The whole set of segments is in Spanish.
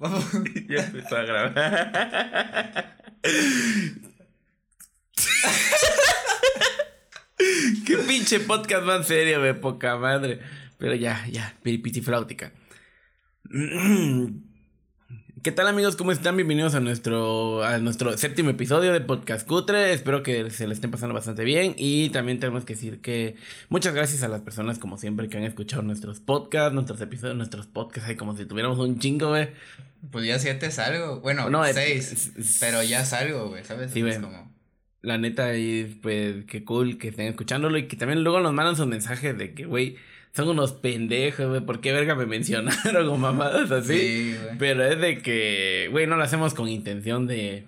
ya empezó a grabar. Qué pinche podcast más serio, de poca madre. Pero ya, ya, piripitifláutica. ¿Qué tal amigos? ¿Cómo están? Bienvenidos a nuestro, a nuestro séptimo episodio de Podcast Cutre. Espero que se le estén pasando bastante bien. Y también tenemos que decir que muchas gracias a las personas, como siempre, que han escuchado nuestros podcasts, nuestros episodios, nuestros podcasts. Como si tuviéramos un chingo, güey. Pues ya siete salgo. Bueno, no, seis. pero ya salgo, güey, ¿sabes? Sí, güey. La neta, y pues qué cool que estén escuchándolo y que también luego nos mandan sus mensajes de que, güey son unos pendejos, güey, ¿por qué verga me mencionaron con mamadas así? Sí, güey. Pero es de que, güey, no lo hacemos con intención de...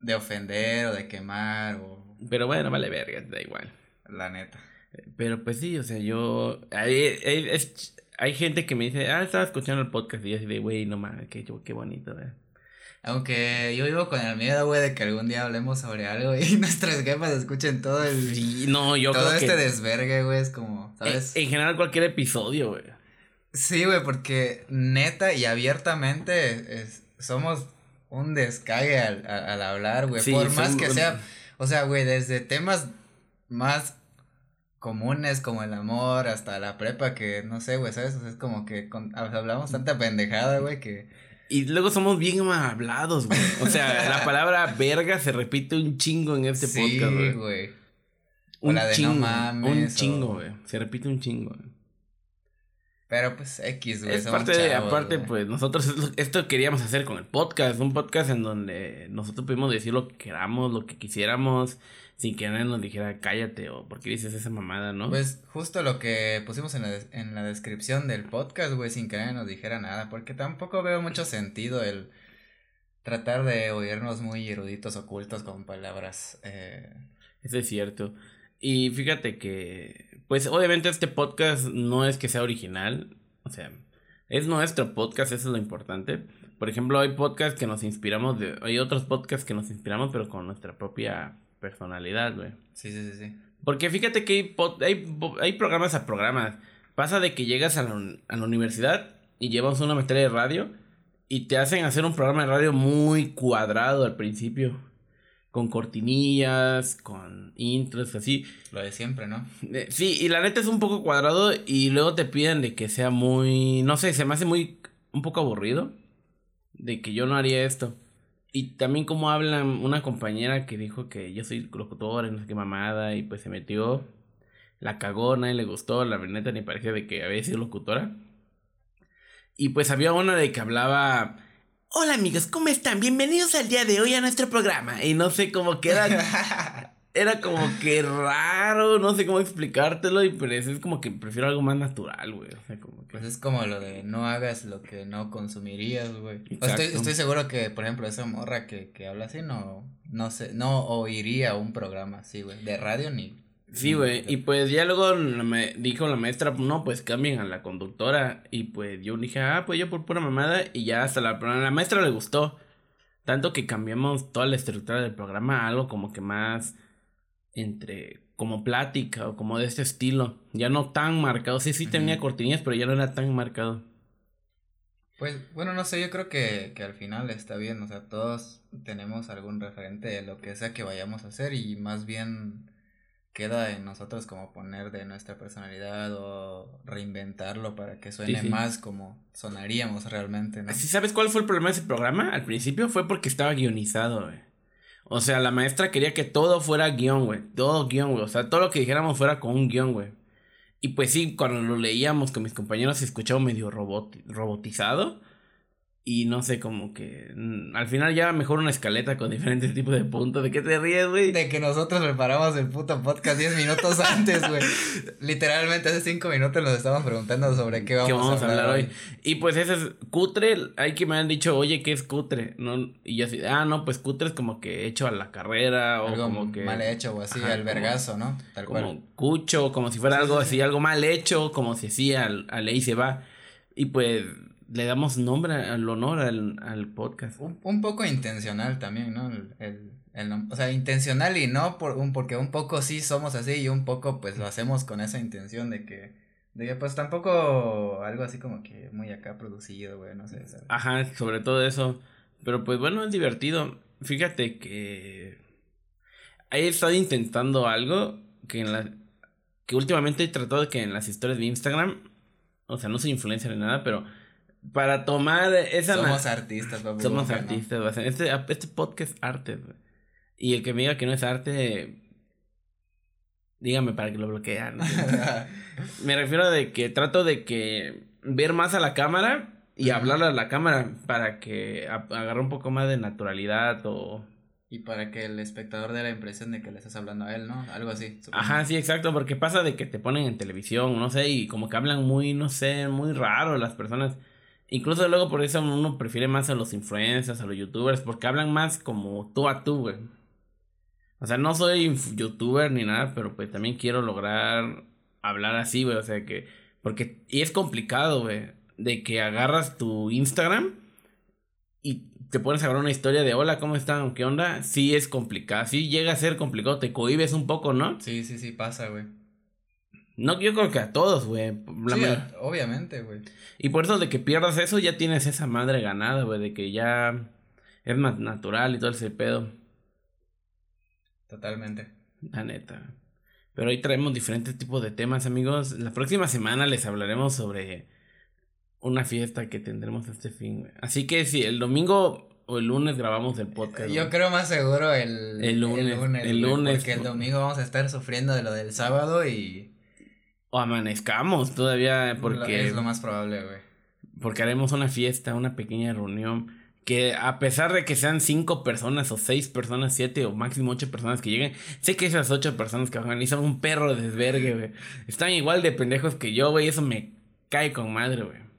De ofender o de quemar o... Pero bueno, vale verga, da igual. La neta. Pero pues sí, o sea, yo... Hay, hay, hay gente que me dice, ah, estaba escuchando el podcast y yo así de, güey, no mames, qué, qué bonito, güey. Aunque yo vivo con el miedo, güey, de que algún día hablemos sobre algo y nuestras jefas escuchen todo el. Sí, no, yo todo este desvergue, güey, es como, ¿sabes? En, general, cualquier episodio, güey. Sí, güey, porque neta y abiertamente somos un descague al, al hablar, güey. Por más que sea. O sea, güey, desde temas más comunes como el amor hasta la prepa, que no sé, güey, ¿sabes? O sea, es como que hablamos tanta pendejada, güey, que y luego somos bien hablados, güey. O sea, la palabra verga se repite un chingo en este podcast, güey. güey. Un chingo. un chingo, güey. Se repite un chingo, güey. Pero pues X, güey. Es parte de, aparte, pues nosotros esto queríamos hacer con el podcast. Un podcast en donde nosotros pudimos decir lo que queramos, lo que quisiéramos sin que nadie nos dijera cállate o por qué dices esa mamada, ¿no? Pues justo lo que pusimos en la, en la descripción del podcast, güey, sin que nadie nos dijera nada, porque tampoco veo mucho sentido el tratar de oírnos muy eruditos, ocultos con palabras. Eh... Eso es cierto. Y fíjate que, pues obviamente este podcast no es que sea original, o sea, es nuestro podcast, eso es lo importante. Por ejemplo, hay podcasts que nos inspiramos de, hay otros podcasts que nos inspiramos pero con nuestra propia personalidad, güey. Sí, sí, sí, sí. Porque fíjate que hay, hay, programas a programas. Pasa de que llegas a la, universidad y llevas una materia de radio y te hacen hacer un programa de radio muy cuadrado al principio. Con cortinillas, con intros, así. Lo de siempre, ¿no? Eh, sí, y la neta es un poco cuadrado y luego te piden de que sea muy... No sé, se me hace muy... un poco aburrido. De que yo no haría esto. Y también como hablan una compañera que dijo que yo soy locutora y no sé qué mamada y pues se metió, la cagó, nadie le gustó, la verdad ni parecía de que había sido locutora. Y pues había una de que hablaba, hola amigos, ¿cómo están? Bienvenidos al día de hoy a nuestro programa. Y no sé cómo queda era como que raro, no sé cómo explicártelo, y pues es como que prefiero algo más natural, güey. O sea, como que... Pues es como lo de no hagas lo que no consumirías, güey. Estoy, estoy seguro que, por ejemplo, esa morra que, que habla así no, no sé, no oiría un programa así, güey, de radio ni... Sí, güey, y pues ya luego me dijo la maestra, no, pues cambien a la conductora, y pues yo dije, ah, pues yo por pura mamada, y ya hasta la, la maestra le gustó. Tanto que cambiamos toda la estructura del programa a algo como que más entre como plática o como de este estilo. Ya no tan marcado. Sí, sí tenía cortinillas, pero ya no era tan marcado. Pues bueno, no sé, yo creo que, que al final está bien, o sea, todos tenemos algún referente de lo que sea que vayamos a hacer y más bien queda en nosotros como poner de nuestra personalidad o reinventarlo para que suene más como sonaríamos realmente, ¿no? ¿Sí sabes cuál fue el problema de ese programa? Al principio fue porque estaba guionizado, güey. O sea, la maestra quería que todo fuera guion, güey. Todo guion, güey. O sea, todo lo que dijéramos fuera con un guion, güey. Y pues sí, cuando lo leíamos con mis compañeros se escuchaba medio robotizado. Y no sé, como que mm, al final ya mejor una escaleta con diferentes tipos de puntos. ¿De qué te ríes, güey? De que nosotros preparamos el puto podcast 10 minutos antes, güey. Literalmente hace 5 minutos nos estaban preguntando sobre qué vamos, a, hablar hoy? Y pues ese es cutre. Hay que me han dicho, oye, ¿qué es cutre? No, y yo así, ah, no, pues cutre es como que hecho a la carrera o como que. Mal hecho o así, al vergazo, ¿no? Tal como cucho, como si fuera algo así, algo mal hecho, como si así al, a ley se va. Y pues le damos nombre al honor al, al podcast. Un, poco intencional también, ¿no? El, el, o sea, intencional y no por un, porque un poco sí somos así y un poco pues lo hacemos con esa intención de que, De que pues tampoco algo así como que muy acá producido, güey, no sé. Ajá, sobre todo eso. Pero pues bueno, es divertido. Fíjate que he estado intentando algo que en la que últimamente he tratado de que en las historias de Instagram, o sea, no soy influencer ni nada, pero para tomar esa Somos artistas, papu, Somos artistas, este, este podcast es arte, Y el que me diga que no es arte, dígame para que lo bloquean. me refiero de que trato de que ver más a la cámara y hablarle a la cámara para que agarre un poco más de naturalidad o y para que el espectador dé la impresión de que le estás hablando a él, ¿no? Algo así. Ajá, sí, exacto, porque pasa de que te ponen en televisión, no sé, y como que hablan muy, no sé, muy raro las personas. Incluso luego por eso uno prefiere más a los influencers, a los youtubers, porque hablan más como tú a tú, güey. O sea, no soy youtuber ni nada, pero pues también quiero lograr hablar así, güey. O sea que, porque, y es complicado, güey, de que agarras tu Instagram y te pones a ver una historia de hola, ¿cómo están? ¿Qué onda? Sí es complicado, sí llega a ser complicado, te cohibes un poco, ¿no? Sí, sí, sí, pasa, güey. No, yo creo que a todos, güey. Sí, obviamente, güey. Y por eso de que pierdas eso, ya tienes esa madre ganada, güey, de que ya es más natural y todo ese pedo. Totalmente. La neta. Pero hoy traemos diferentes tipos de temas, amigos. La próxima semana les hablaremos sobre una fiesta que tendremos este fin. Así que si el domingo o el lunes grabamos el podcast. Yo creo más seguro el, el lunes. El lunes, porque el domingo vamos a estar sufriendo de lo del sábado y... O amanezcamos todavía porque... Es lo más probable, güey. Porque haremos una fiesta, una pequeña reunión. Que a pesar de que sean cinco personas o seis personas, siete o máximo ocho personas que lleguen, sé que esas ocho personas que van son un perro de desvergue, güey. Están igual de pendejos que yo, güey. Eso me cae con madre, güey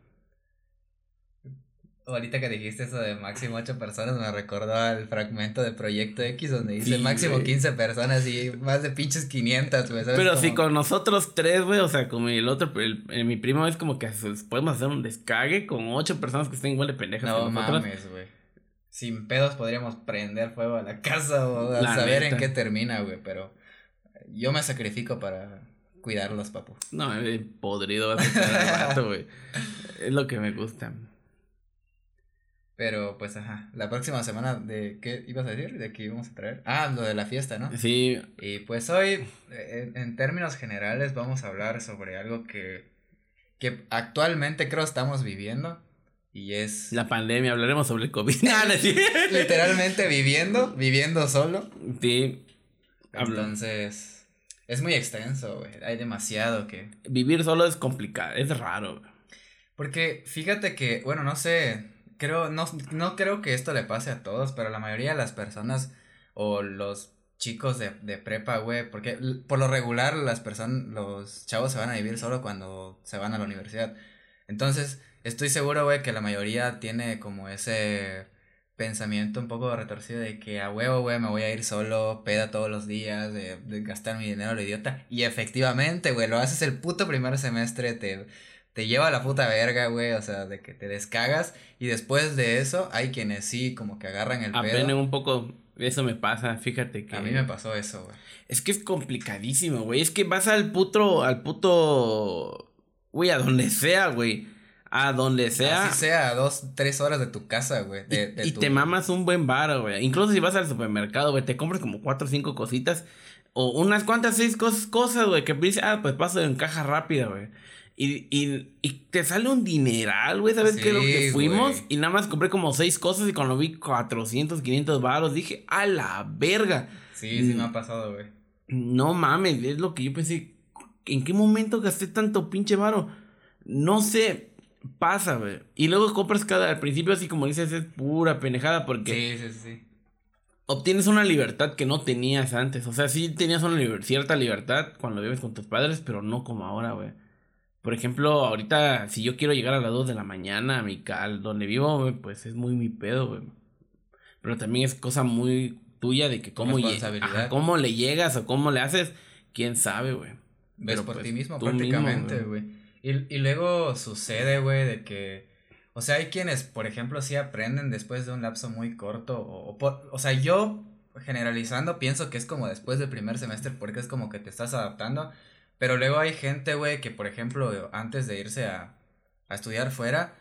ahorita que dijiste eso de máximo 8 personas, me recordó al fragmento de Proyecto X donde dice máximo 15 personas y más de pinches 500, güey. Pero si con nosotros tres, güey, o sea, como el otro, el, mi primo es como que podemos hacer un descague con 8 personas que estén igual de pendejas no, mames, güey. Sin pedos podríamos prender fuego a la casa o saber en qué termina, güey, pero yo me sacrifico para cuidarlos, papu. No, podrido va a ser güey. Es lo que me gusta. Pero pues ajá, la próxima semana de qué ibas a decir, de qué íbamos a traer. Ah, lo de la fiesta, ¿no? Sí. Y pues hoy, en, términos generales, vamos a hablar sobre algo que, que actualmente creo estamos viviendo. Y es... La pandemia, hablaremos sobre el COVID. Literalmente viviendo, viviendo solo. Sí. Entonces, es muy extenso, güey. Hay demasiado que... Vivir solo es complicado, es raro. Porque fíjate que, bueno, no sé, creo, no, no creo que esto le pase a todos, pero la mayoría de las personas o los chicos de, de prepa, güey, porque por lo regular las personas, los chavos se van a vivir solo cuando se van a la universidad. Entonces, estoy seguro, güey, que la mayoría tiene como ese pensamiento un poco retorcido de que a huevo, güey, me voy a ir solo, peda todos los días, de, de gastar mi dinero lo idiota. Y efectivamente, güey, lo haces el puto primer semestre, te te lleva a la puta verga, güey, o sea, de que te descagas y después de eso hay quienes sí como que agarran el Aprenden un poco, eso me pasa, fíjate que... A mí me pasó eso, güey. Es que es complicadísimo, güey, es que vas al puto, al puto, güey, a donde sea, güey. A donde sea. Así sea, a dos, tres horas de tu casa, güey. y, te mamas un buen bar, güey. Incluso si vas al supermercado, güey, te compras como cuatro o cinco cositas. O unas cuantas seis cosas, güey, que dices, ah, pues paso en caja rápida, güey. Y, y, y te sale un dineral, güey. ¿Sabes qué es lo que fuimos? Y nada más compré como seis cosas y cuando vi 400, 500 baros dije, a la verga. Sí, sí me ha pasado, güey. No mames, es lo que yo pensé. ¿En qué momento gasté tanto pinche varo? No sé, pasa, güey. Y luego compras cada, al principio así como dices, es pura pendejada porque... Sí, sí, sí. Obtienes una libertad que no tenías antes. O sea, sí tenías una cierta libertad cuando vives con tus padres, pero no como ahora, güey. Por ejemplo, ahorita, si yo quiero llegar a las 2 de la mañana a mi cal, donde vivo, pues es muy mi pedo, güey. Pero también es cosa muy tuya de que cómo, cómo le llegas o cómo le haces, quién sabe, güey. Ves por pues, ti mismo prácticamente, güey. Y, y luego sucede, güey, de que, o sea, hay quienes, por ejemplo, sí aprenden después de un lapso muy corto, o, o, o sea, yo generalizando pienso que es como después del primer semestre porque es como que te estás adaptando Pero luego hay gente, güey, que por ejemplo, antes de irse a, a estudiar fuera,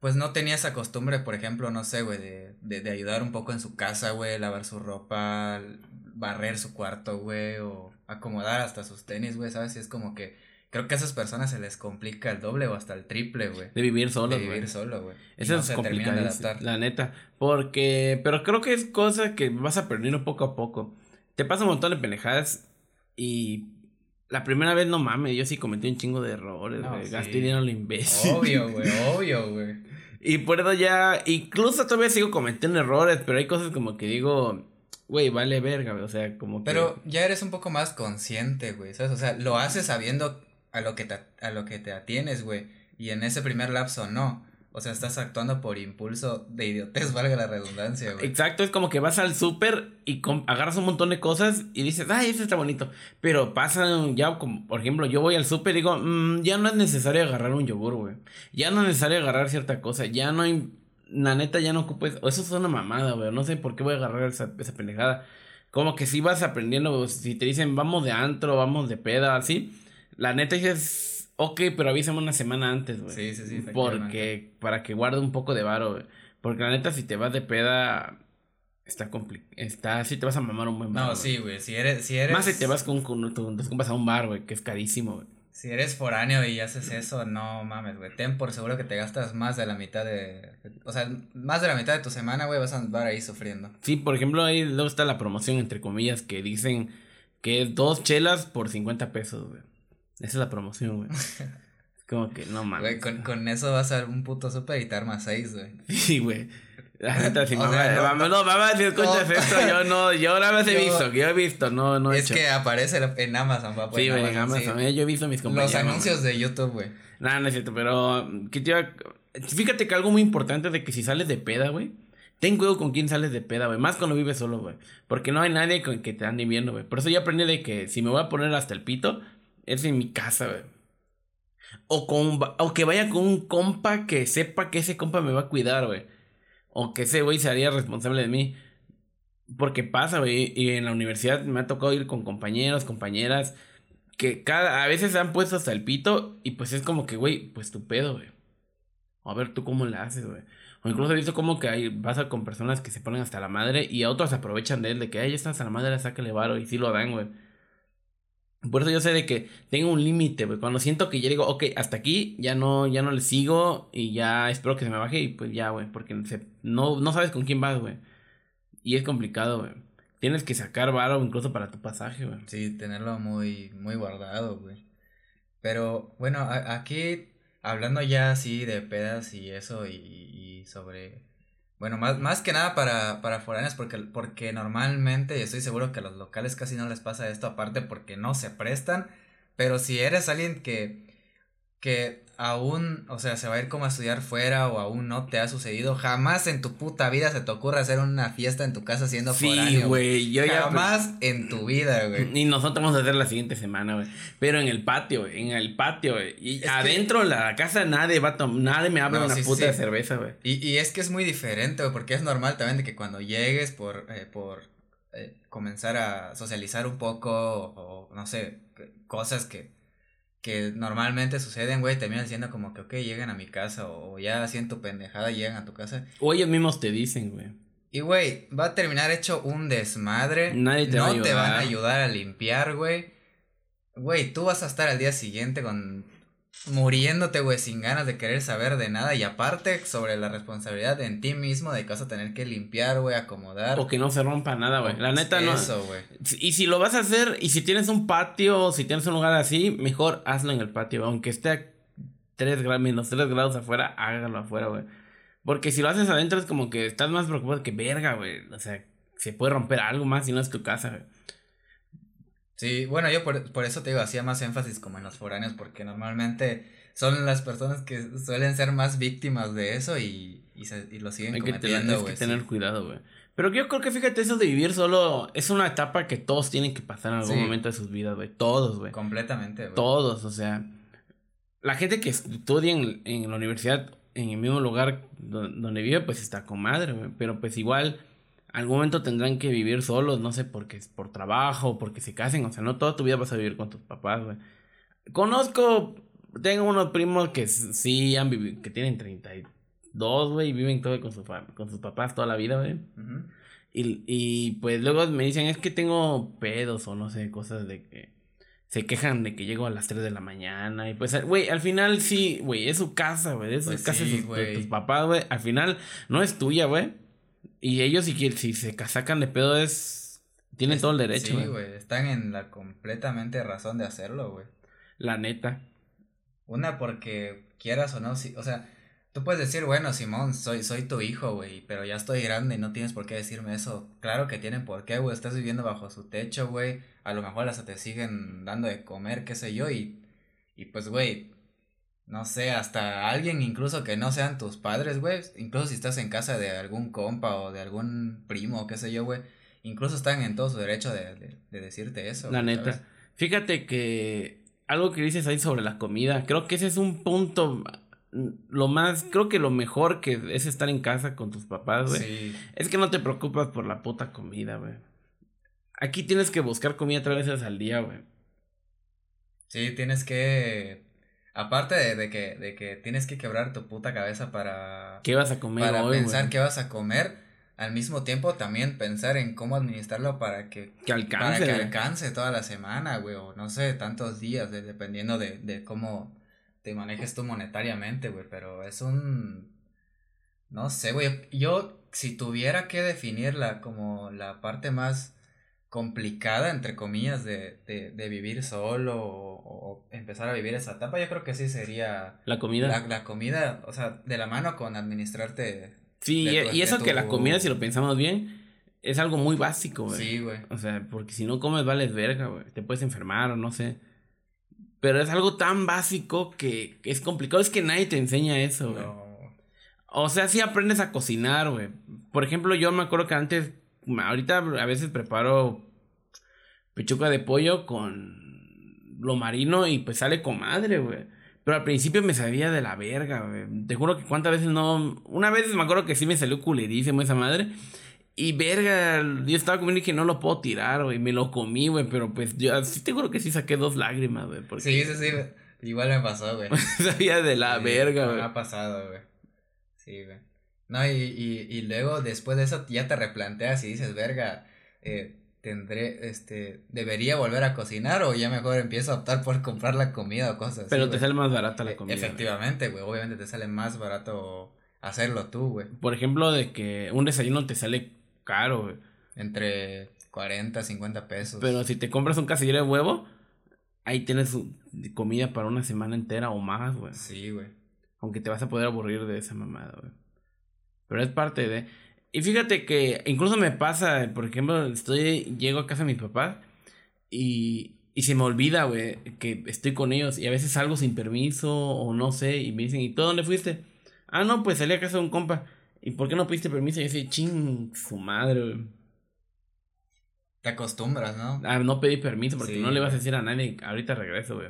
pues no tenía esa costumbre, por ejemplo, no sé, güey, de, de, de ayudar un poco en su casa, güey, lavar su ropa, barrer su cuarto, güey, o acomodar hasta sus tenis, güey, ¿sabes? Y es como que creo que a esas personas se les complica el doble o hasta el triple, güey. De vivir solo, De vivir solo, güey. Eso no es complicado, la neta. Porque, pero creo que es cosa que vas aprendiendo poco a poco. Te pasa un montón de pendejadas y la primera vez no mames, yo sí cometí un chingo de errores, No, sí. Gasté dinero lo imbécil. Obvio, güey, obvio, güey. Y por eso ya, incluso todavía sigo cometiendo errores, pero hay cosas como que digo, güey, vale verga, güey. O sea, como que. Pero ya eres un poco más consciente, güey, ¿sabes? O sea, lo haces sabiendo a lo que te, a lo que te atienes, güey. Y en ese primer lapso no. O sea, estás actuando por impulso de idiotez, valga la redundancia, güey. Exacto, es como que vas al súper y agarras un montón de cosas y dices, ay, eso está bonito. Pero pasan ya, como, por ejemplo, yo voy al súper y digo, "Mm, ya no es necesario agarrar un yogur, güey. Ya no es necesario agarrar cierta cosa. Ya no hay, la neta, ya no ocupo eso. Eso es una mamada, güey. No sé por qué voy a agarrar esa, pendejada. Como que si vas aprendiendo, si te dicen, vamos de antro, vamos de peda, así. La neta dices, ok, pero avísame una semana antes, güey. Sí, sí, sí. Porque, para que guarde un poco de varo, güey. Porque la neta, si te vas de peda, está complicado. Está, sí te vas a mamar un buen varo, No, sí, güey, si eres, si eres... Más si te vas con, con tus compas a un bar, güey, que es carísimo, güey. Si eres foráneo y haces eso, no mames, güey. Ten por seguro que te gastas más de la mitad de... O sea, más de la mitad de tu semana, güey, vas a andar ahí sufriendo. Sí, por ejemplo, ahí luego está la promoción, entre comillas, que dicen que es dos chelas por 50 pesos, güey. Esa es la promoción, güey. Como que no mames. Güey, con, con eso vas a un puto y te armas seis, güey. Sí, güey. La neta, si O mamá, sea, no, mamá, no, mamá, si escuchas no. esto, yo no, yo ahora vez he Yo- visto, que yo he visto, no, no he es hecho. que aparece en Amazon, papá. sí, güey, en Amazon, sí. eh, yo he visto mis compañeros. Los anuncios de YouTube, güey. Nada, no es cierto, pero ¿qué te iba- Fíjate que algo muy importante es de que si sales de peda, güey, ten cuidado con quién sales de peda, güey. Más cuando vives solo, güey. Porque no hay nadie con que te ande viendo, güey. Por eso yo aprendí de que si me voy a poner hasta el pito, es en mi casa, güey. O, con, o que vaya con un compa que sepa que ese compa me va a cuidar, güey. O que ese güey se haría responsable de mí. Porque pasa, güey. Y en la universidad me ha tocado ir con compañeros, compañeras. Que cada, a veces se han puesto hasta el pito. Y pues es como que, güey, pues tu pedo, güey. A ver tú cómo la haces, güey. O incluso he visto como que hay, vas a con personas que se ponen hasta la madre. Y a otros aprovechan de él. De que, ay, ya está hasta la madre, sácale varo. Y sí lo dan, güey. Por eso yo sé de que tengo un límite, güey. Cuando siento que ya digo, ok, hasta aquí, ya no, ya no le sigo y ya espero que se me baje y pues ya, güey. Porque se- no, no sabes con quién vas, güey. Y es complicado, güey. Tienes que sacar varo incluso para tu pasaje, güey. Sí, tenerlo muy, muy guardado, güey. Pero, bueno, aquí, hablando ya así de pedas y eso, y sobre... Bueno, más, más que nada para, para foráneos, porque, porque normalmente, y estoy seguro que a los locales casi no les pasa esto, aparte porque no se prestan, pero si eres alguien que, que aún, o sea, se va a ir como a estudiar fuera o aún no te ha sucedido, jamás en tu puta vida se te ocurre hacer una fiesta en tu casa siendo Sí, güey. Yo ya. Jamás en tu vida, güey. Y nosotros vamos a hacer la siguiente semana, güey. Pero en el patio. En el patio, güey. Y Es adentro de la casa nadie va a Nadie me habla No, una sí, puta sí. de cerveza, güey. Y, y es que es muy diferente, güey, porque es normal también de que cuando llegues por, eh, por eh, comenzar a socializar un poco o, o, no sé, cosas que, que normalmente suceden, güey, terminan siendo como que, ok, llegan a mi casa o, ya siento pendejada, llegan a tu casa. O ellos mismos te dicen, güey. Y, güey, va a terminar hecho un desmadre. Nadie te no va a te van a ayudar. ayudar a limpiar, güey. Güey, tú vas a estar al día siguiente con muriéndote, güey, sin ganas de querer saber de nada. Y aparte, sobre la responsabilidad en ti mismo de que vas a tener que limpiar, güey, acomodar. O que no se rompa nada, güey. La neta no. Eso, güey. Y si lo vas a hacer, y si tienes un patio, o si tienes un lugar así, mejor hazlo en el patio. Aunque esté a 3 grados, menos 3 grados afuera, hágalo afuera, güey. Porque si lo haces adentro es como que estás más preocupado que verga, güey. O sea, se puede romper algo más si no es tu casa, güey. Sí, bueno, yo por, por eso te digo, hacía más énfasis como en los foráneos, porque normalmente son las personas que suelen ser más víctimas de eso y, y, se, y lo siguen Hay que cometiendo, tienes güey. que tener cuidado, güey. Pero yo creo que fíjate, eso de vivir solo es una etapa que todos tienen que pasar en algún Sí. momento de sus vidas, güey. Todos, güey. Completamente, güey. Todos, o sea. La gente que estudia en, en la universidad, en el mismo lugar do- donde vive, pues está con madre, güey. Pero pues igual, algún momento tendrán que vivir solos, no sé, porque es por trabajo, porque se casen. O sea, no toda tu vida vas a vivir con tus papás, güey. Conozco, tengo unos primos que sí han vivido, que tienen 32, güey, y viven todo con, su con sus papás toda la vida, güey. y, y pues luego me dicen, es que tengo pedos o no sé, cosas de que se quejan de que llego a las 3 de la mañana. Y pues, güey, al final sí, güey, es su casa, güey. Es pues casa de, tus papás, güey. Al final no es tuya, güey. Y ellos, si, si se sacan de pedo, es. Tienen todo el derecho, Sí, güey. Están en la completamente razón de hacerlo, güey. La neta. Una, porque quieras o no, sí. O sea, Tú puedes decir, bueno, Simón, soy, soy tu hijo, güey, pero ya estoy grande y no tienes por qué decirme eso. Claro que tienen por qué, güey, estás viviendo bajo su techo, güey. A lo mejor hasta te siguen dando de comer, qué sé yo, y, y pues, güey, no sé, hasta alguien incluso que no sean tus padres, güey, incluso si estás en casa de algún compa o de algún primo, qué sé yo, güey, incluso están en todo su derecho de, decirte eso. La neta. Fíjate que algo que dices ahí sobre la comida, creo que ese es un punto lo más, creo que lo mejor que es estar en casa con tus papás, güey. Es que no te preocupas por la puta comida, güey. Aquí tienes que buscar comida tres veces al día, güey. Sí, tienes que. Aparte de, que, de que tienes que quebrar tu puta cabeza para. ¿Qué vas a comer Para pensar qué vas a comer. Al mismo tiempo también pensar en cómo administrarlo para que. Que alcance. Para que alcance toda la semana, güey. O no sé, tantos días, dependiendo de, de cómo te manejes tú monetariamente, güey, pero es un... No sé, güey, yo si tuviera que definirla como la parte más complicada, entre comillas, de, de, de vivir solo o, empezar a vivir esa etapa, yo creo que sí sería... La comida. La, la comida, o sea, de la mano con administrarte. Sí, y eso que la comida, si lo pensamos bien, es algo muy básico, güey. Sí, güey. O sea, porque si no comes, vales verga, güey. Te puedes enfermar o no sé. Pero es algo tan básico que es complicado. Es que nadie te enseña eso, güey. O sea, sí aprendes a cocinar, güey. Por ejemplo, yo me acuerdo que antes, ahorita a veces preparo pechuga de pollo con lo marino y pues sale con madre, güey. Pero al principio me sabía de la verga, güey. Te juro que cuántas veces no... Una vez me acuerdo que sí me salió culerísimo esa madre. Y verga, yo estaba comiendo y que no lo puedo tirar, güey. Me lo comí, güey. Pero pues yo sí te juro que sí saqué dos lágrimas, güey. Sí, sí, sí. Igual me pasó, güey. Sabía de la verga, güey. Me ha pasado, güey. Sí, güey. No, y, y, y luego después de eso ya te replanteas y dices, verga, eh, tendré, este, debería volver a cocinar o ya mejor empiezo a optar por comprar la comida o cosas así. Pero te sale más barata la e, comida. Efectivamente, güey. Obviamente te sale más barato hacerlo tú, güey. Por ejemplo, de que un desayuno te sale caro, güey. Entre 40, 50 pesos. Pero si te compras un casillero de huevo, ahí tienes comida para una semana entera o más, güey. Sí, güey. Aunque te vas a poder aburrir de esa mamada, güey. Pero es parte de... Y fíjate que incluso me pasa, por ejemplo, estoy, llego a casa de mis papás y, y se me olvida, güey, que estoy con ellos y a veces salgo sin permiso o no sé y me dicen, ¿y tú dónde fuiste? Ah, no, pues salí a casa de un compa. ¿Y por qué no pediste permiso? Y yo decía, ching, su madre, güey. Te acostumbras, ¿no? Ah, no pedí permiso porque no le vas a decir a nadie, ahorita regreso, güey.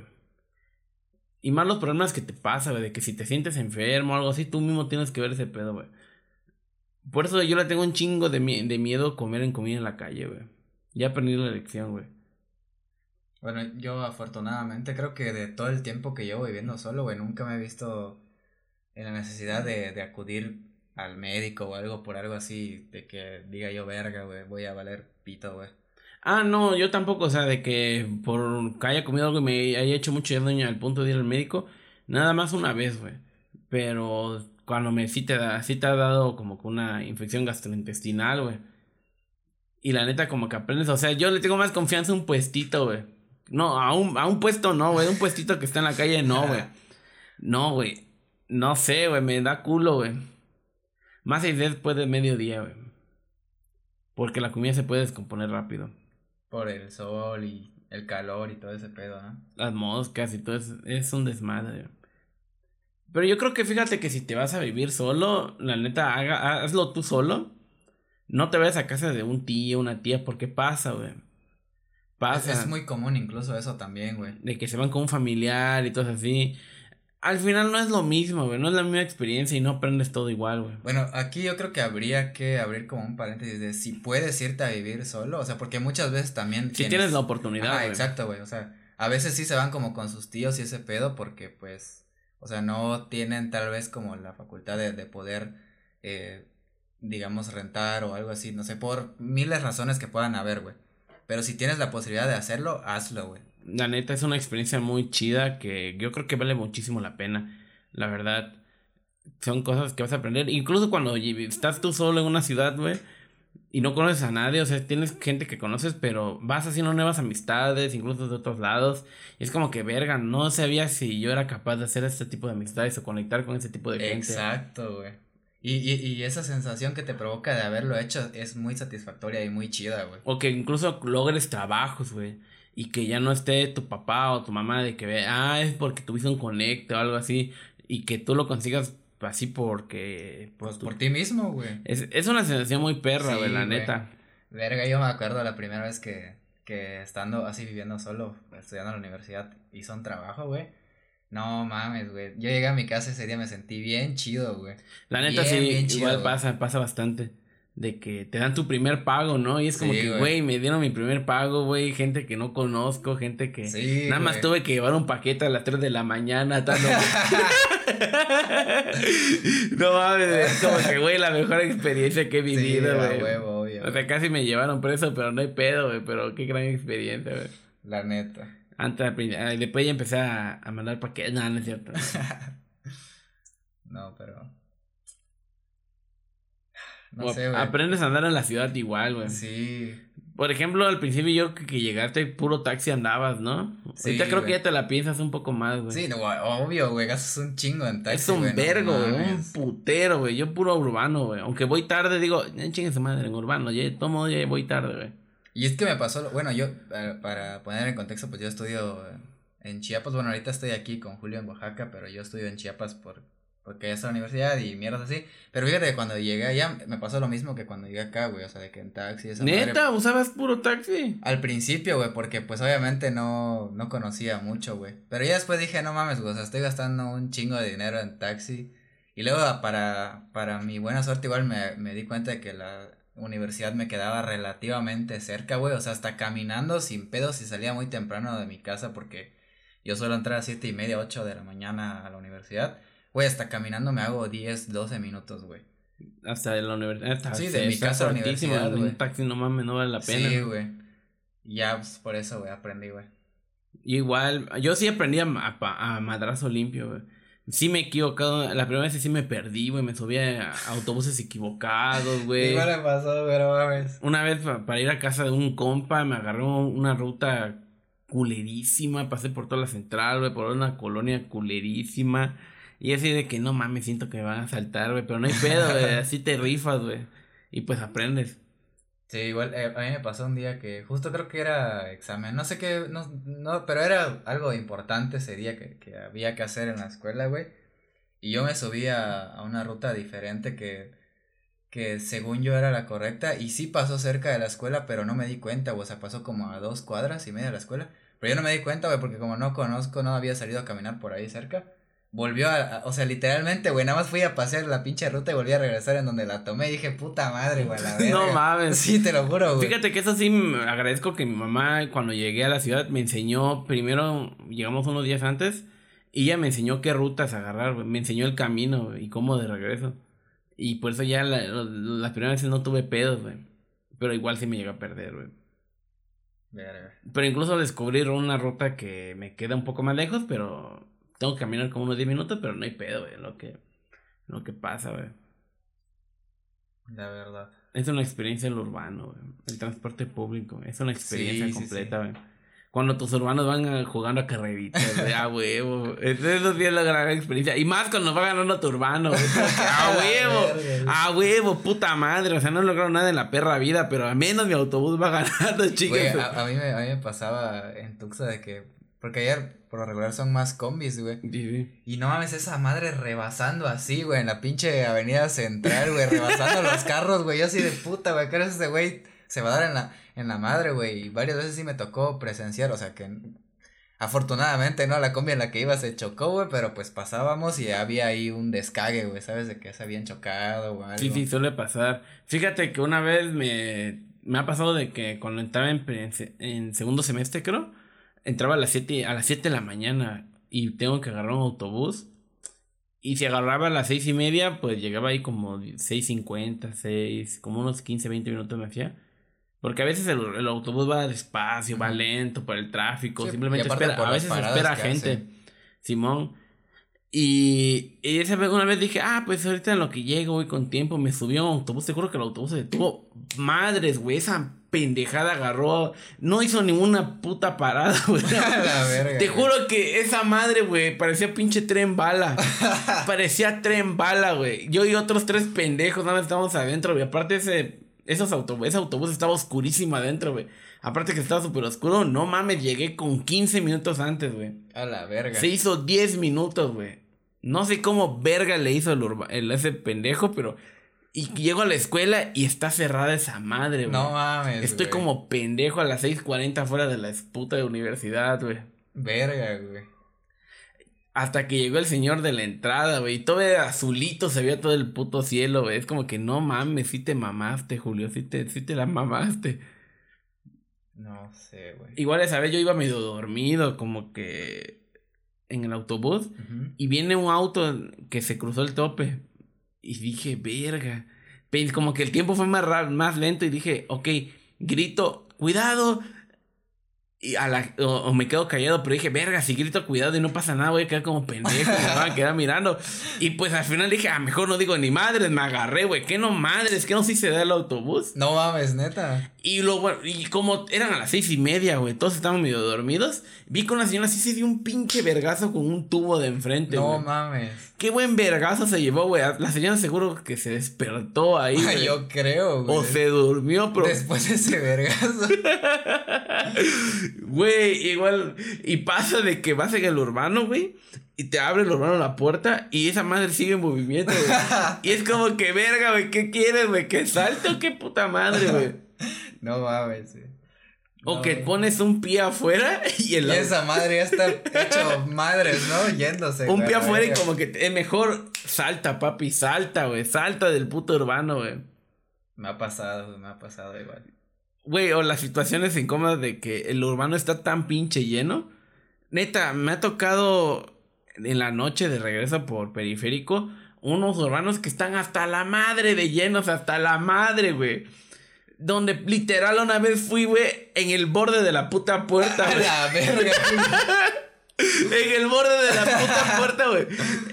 Y más los problemas que te pasa, güey, de que si te sientes enfermo o algo así, tú mismo tienes que ver ese pedo, güey. Por eso yo le tengo un chingo de, de miedo comer en comida en la calle, güey. Ya he aprendido la lección, güey. Bueno, yo afortunadamente creo que de todo el tiempo que llevo viviendo solo, güey, nunca me he visto en la necesidad de, de acudir al médico o algo por algo así, de que diga yo verga, güey, voy a valer pito, güey. Ah, no, yo tampoco, o sea, de que por que haya comido algo y me haya hecho mucho daño al punto de ir al médico, nada más una vez, güey. Pero cuando me sí te, da, sí te ha dado como que una infección gastrointestinal, güey. Y la neta, como que aprendes, o sea, yo le tengo más confianza a un puestito, güey. No, a un, a un puesto no, güey. Un puestito que está en la calle, no, güey. No, güey. No sé, güey, me da culo, güey. Más si después de mediodía, güey. Porque la comida se puede descomponer rápido. Por el sol y el calor y todo ese pedo, ¿no? Las moscas y todo eso. Es un desmadre. Pero yo creo que fíjate que si te vas a vivir solo, la neta, haga, hazlo tú solo. No te vayas a casa de un tío, una tía, porque pasa, güey. Pasa. Es, es muy común incluso eso también, güey. De que se van con un familiar y todo así al final no es lo mismo, güey. No es la misma experiencia y no aprendes todo igual, güey. Bueno, aquí yo creo que habría que abrir como un paréntesis de si puedes irte a vivir solo. O sea, porque muchas veces también. Si tienes, la oportunidad. Ah, exacto, güey. O sea, A veces sí se van como con sus tíos y ese pedo porque pues, o sea, no tienen tal vez como la facultad de, de poder, eh, digamos, rentar o algo así, no sé, por miles de razones que puedan haber, güey. Pero si tienes la posibilidad de hacerlo, hazlo, güey. La neta es una experiencia muy chida que yo creo que vale muchísimo la pena. La verdad, son cosas que vas a aprender. Incluso cuando estás tú solo en una ciudad, güey, y no conoces a nadie, o sea, tienes gente que conoces, pero vas haciendo nuevas amistades, incluso de otros lados. Y es como que, verga, no sabía si yo era capaz de hacer este tipo de amistades o conectar con ese tipo de gente. Exacto, güey. Y, y, y esa sensación que te provoca de haberlo hecho es muy satisfactoria y muy chida, güey. O que incluso logres trabajos, güey. Y que ya no esté tu papá o tu mamá de que ve, ah, es porque tuviste un conecto o algo así. Y que tú lo consigas así porque... Pues, por ti mismo, güey. Es, es una sensación muy perra, güey, la neta. Verga, yo me acuerdo la primera vez que, que estando así viviendo solo, estudiando en la universidad, hizo un trabajo, güey. No mames, güey. Yo llegué a mi casa ese día me sentí bien chido, güey. La neta sí, igual pasa, pasa bastante. De que te dan tu primer pago, ¿no? Y es como que, güey, me dieron mi primer pago, güey. Gente que no conozco, gente que. Sí, nada más tuve que llevar un paquete a las 3 de la mañana. no mames, es como que, güey, la mejor experiencia que he vivido, güey. o sea, casi me llevaron preso, pero no hay pedo, güey. Pero qué gran experiencia, güey. La neta. Antes, después ya empecé a, a mandar paquetes. No, no es cierto. no, pero. No sé, güey. Aprendes a andar en la ciudad igual, güey. Sí. Por ejemplo, al principio yo que, llegaste puro taxi andabas, ¿no? Sí, Ahorita creo que ya te la piensas un poco más, güey. Sí, no, obvio, güey, gastas un chingo en taxi. Es un vergo, güey, un putero, güey. Yo puro urbano, güey. Aunque voy tarde, digo, chingue su madre en urbano, ya tomo ya voy tarde, güey. Y es que me pasó, bueno, yo, para poner en contexto, pues yo estudio en Chiapas, bueno, ahorita estoy aquí con Julio en Oaxaca, pero yo estudio en Chiapas por porque es la universidad y mierdas así. Pero fíjate que cuando llegué allá me pasó lo mismo que cuando llegué acá, güey. O sea, de que en taxi. Esa ¿Neta? ¿Usabas puro taxi? Al principio, güey, porque pues obviamente no, no conocía mucho, güey. Pero ya después dije, no mames, güey, o sea, estoy gastando un chingo de dinero en taxi. Y luego, para, para mi buena suerte, igual me, me di cuenta de que la universidad me quedaba relativamente cerca, güey. O sea, hasta caminando sin pedos y salía muy temprano de mi casa porque yo suelo entrar a siete y media, ocho de la mañana a la universidad. Güey, hasta caminando me hago 10, 12 minutos, güey. Hasta de la universidad. Sí, de mi casa a la universidad, Un taxi no mames, no vale la pena. Sí, güey. Ya, pues por eso, güey, aprendí, güey. Igual, yo sí aprendí a, a, madrazo limpio, güey. Sí me he equivocado, la primera vez sí me perdí, güey, me subí a autobuses equivocados, güey. Igual me pasó, pero mames. Una vez para ir a casa de un compa me agarró una ruta culerísima, pasé por toda la central, güey, por una colonia culerísima. Y así de que no mames, siento que me van a saltar, güey. Pero no hay pedo, güey. Así te rifas, güey. Y pues aprendes. Sí, igual eh, a mí me pasó un día que justo creo que era examen, no sé qué, no, no pero era algo importante ese día que, que había que hacer en la escuela, güey. Y yo me subí a, a, una ruta diferente que, que según yo era la correcta y sí pasó cerca de la escuela, pero no me di cuenta, güey. O sea, pasó como a dos cuadras y media de la escuela. Pero yo no me di cuenta, güey, porque como no conozco, no había salido a caminar por ahí cerca volvió a, o sea, literalmente, güey, nada más fui a pasear la pinche ruta y volví a regresar en donde la tomé y dije, puta madre, güey, la verdad. no mames. Sí, te lo juro, güey. Fíjate que eso sí, agradezco que mi mamá, cuando llegué a la ciudad, me enseñó, primero, llegamos unos días antes, y ella me enseñó qué rutas agarrar, güey, me enseñó el camino y cómo de regreso. Y por eso ya la, las primeras veces no tuve pedos, güey. Pero igual sí me llega a perder, güey. Pero incluso descubrir una ruta que me queda un poco más lejos, pero tengo que caminar como unos 10 minutos, pero no hay pedo, güey, lo que, lo que pasa, güey. La verdad. Es una experiencia en lo urbano, güey. El transporte público. Es una experiencia completa, güey. Cuando tus urbanos van jugando a carreritas, güey, a huevo. Eso sí es la gran experiencia. Y más cuando va ganando tu urbano, güey. A huevo. A huevo, puta madre. O sea, no lograron nada en la perra vida, pero al menos mi autobús va ganando, chicos. A, a, mí me, a mí me pasaba en Tuxa de que porque ayer, por lo regular, son más combis, güey. Y no mames, esa madre rebasando así, güey, en la pinche avenida central, güey, rebasando los carros, güey. Yo así de puta, güey, ¿qué ese güey? Se va a dar en la, en la madre, güey. Y varias veces sí me tocó presenciar, o sea que. Afortunadamente, ¿no? La combi en la que iba se chocó, güey, pero pues pasábamos y había ahí un descague, güey, ¿sabes? De que se habían chocado, güey. Sí, sí, suele pasar. Fíjate que una vez me, me ha pasado de que cuando estaba en, en segundo semestre, creo, entraba a las 7 a las 7 de la mañana y tengo que agarrar un autobús. Y si agarraba a las seis y media, pues llegaba ahí como 6.50, 6, como unos 15, 20 minutos me hacía. Porque a veces el, autobús va despacio, va lento por el tráfico, simplemente espera, a veces espera gente. Simón. Y, y esa vez, una vez dije, ah, pues ahorita en lo que llego, voy con tiempo, me subió un autobús, te juro que el autobús se detuvo. Madres, güey, esa pendejada agarró, no hizo ninguna puta parada, güey. te juro que esa madre, güey, parecía pinche tren bala. parecía tren bala, güey. Yo y otros tres pendejos, nada más estábamos adentro, güey. Aparte ese, esos autobús, ese autobús estaba oscurísimo adentro, güey. Aparte que estaba súper oscuro, no mames, llegué con 15 minutos antes, güey. A la verga. Se hizo 10 minutos, güey. No sé cómo verga le hizo el, el ese pendejo, pero. Y llego a la escuela y está cerrada esa madre, güey. No mames. Estoy como pendejo a las 6:40 fuera de la puta de universidad, güey. Verga, güey. Hasta que llegó el señor de la entrada, güey. Y todo era azulito, se veía todo el puto cielo, güey. Es como que no mames, si te mamaste, Julio. Si te, si te la mamaste. No sé, güey. Igual esa vez yo iba medio dormido, como que en el autobús. Y viene un auto que se cruzó el tope. Y dije, verga. Como que el tiempo fue más, más lento y dije, ok, grito, cuidado, y a la, o, me quedo callado, pero dije, verga, si grito cuidado y no pasa nada, voy a quedar como pendejo, me van a quedar mirando. Y pues al final dije, ah, mejor no digo ni madres, me agarré, güey, ¿qué no madres? ¿Qué no si se da el autobús? No mames, neta. Y luego, y como eran a las seis y media, güey, todos estaban medio dormidos, vi con la señora así se dio un pinche vergazo con un tubo de enfrente, No mames. Qué buen vergazo se llevó, güey. La señora seguro que se despertó ahí. Yo creo, güey. O se durmió, pero. Después de ese vergazo. Güey, igual. Y pasa de que vas en el urbano, güey. Y te abre el urbano la puerta y esa madre sigue en movimiento, güey. y es como que verga, güey. ¿Qué quieres, güey? ¿Que salte o qué puta madre, güey? No mames, güey. O que pones un pie afuera y el... Y esa madre ya está hecho madres, ¿no? Yéndose. Un pie afuera y como que es mejor salta, papi, salta, güey. Salta del puto urbano, güey. Me ha pasado, me ha pasado igual. Güey, o las situaciones incómodas de que el urbano está tan pinche lleno. Neta, me ha tocado en la noche de regreso por periférico unos urbanos que están hasta la madre de llenos, hasta la madre, güey. Donde literal una vez fui, güey, en el borde de la puta puerta, güey. la verga. en el borde de la puta puerta, güey.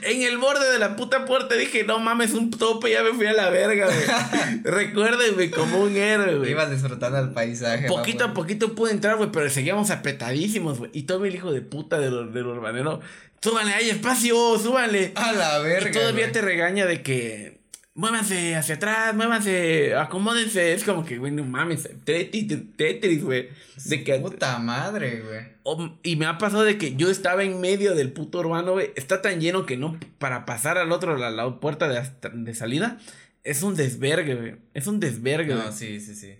En el borde de la puta puerta dije, no mames, un tope, ya me fui a la verga, güey. Recuérdenme como un héroe, güey. Ibas disfrutando del paisaje. Poquito a poquito pude entrar, güey, pero seguíamos apretadísimos, güey. Y todo el hijo de puta del, del urbanero, súbanle, hay espacio, súbanle. A la verga. Y todavía te regaña de que muévanse hacia atrás, muévanse, acomódense. Es como que, güey, no mames, Tetris, güey. De que. Puta madre, güey. y me ha pasado de que yo estaba en medio del puto urbano, güey. Está tan lleno que no, para pasar al otro, la, la puerta de, de salida, es un desvergue, güey. Es un desvergue, No, sí, sí, sí.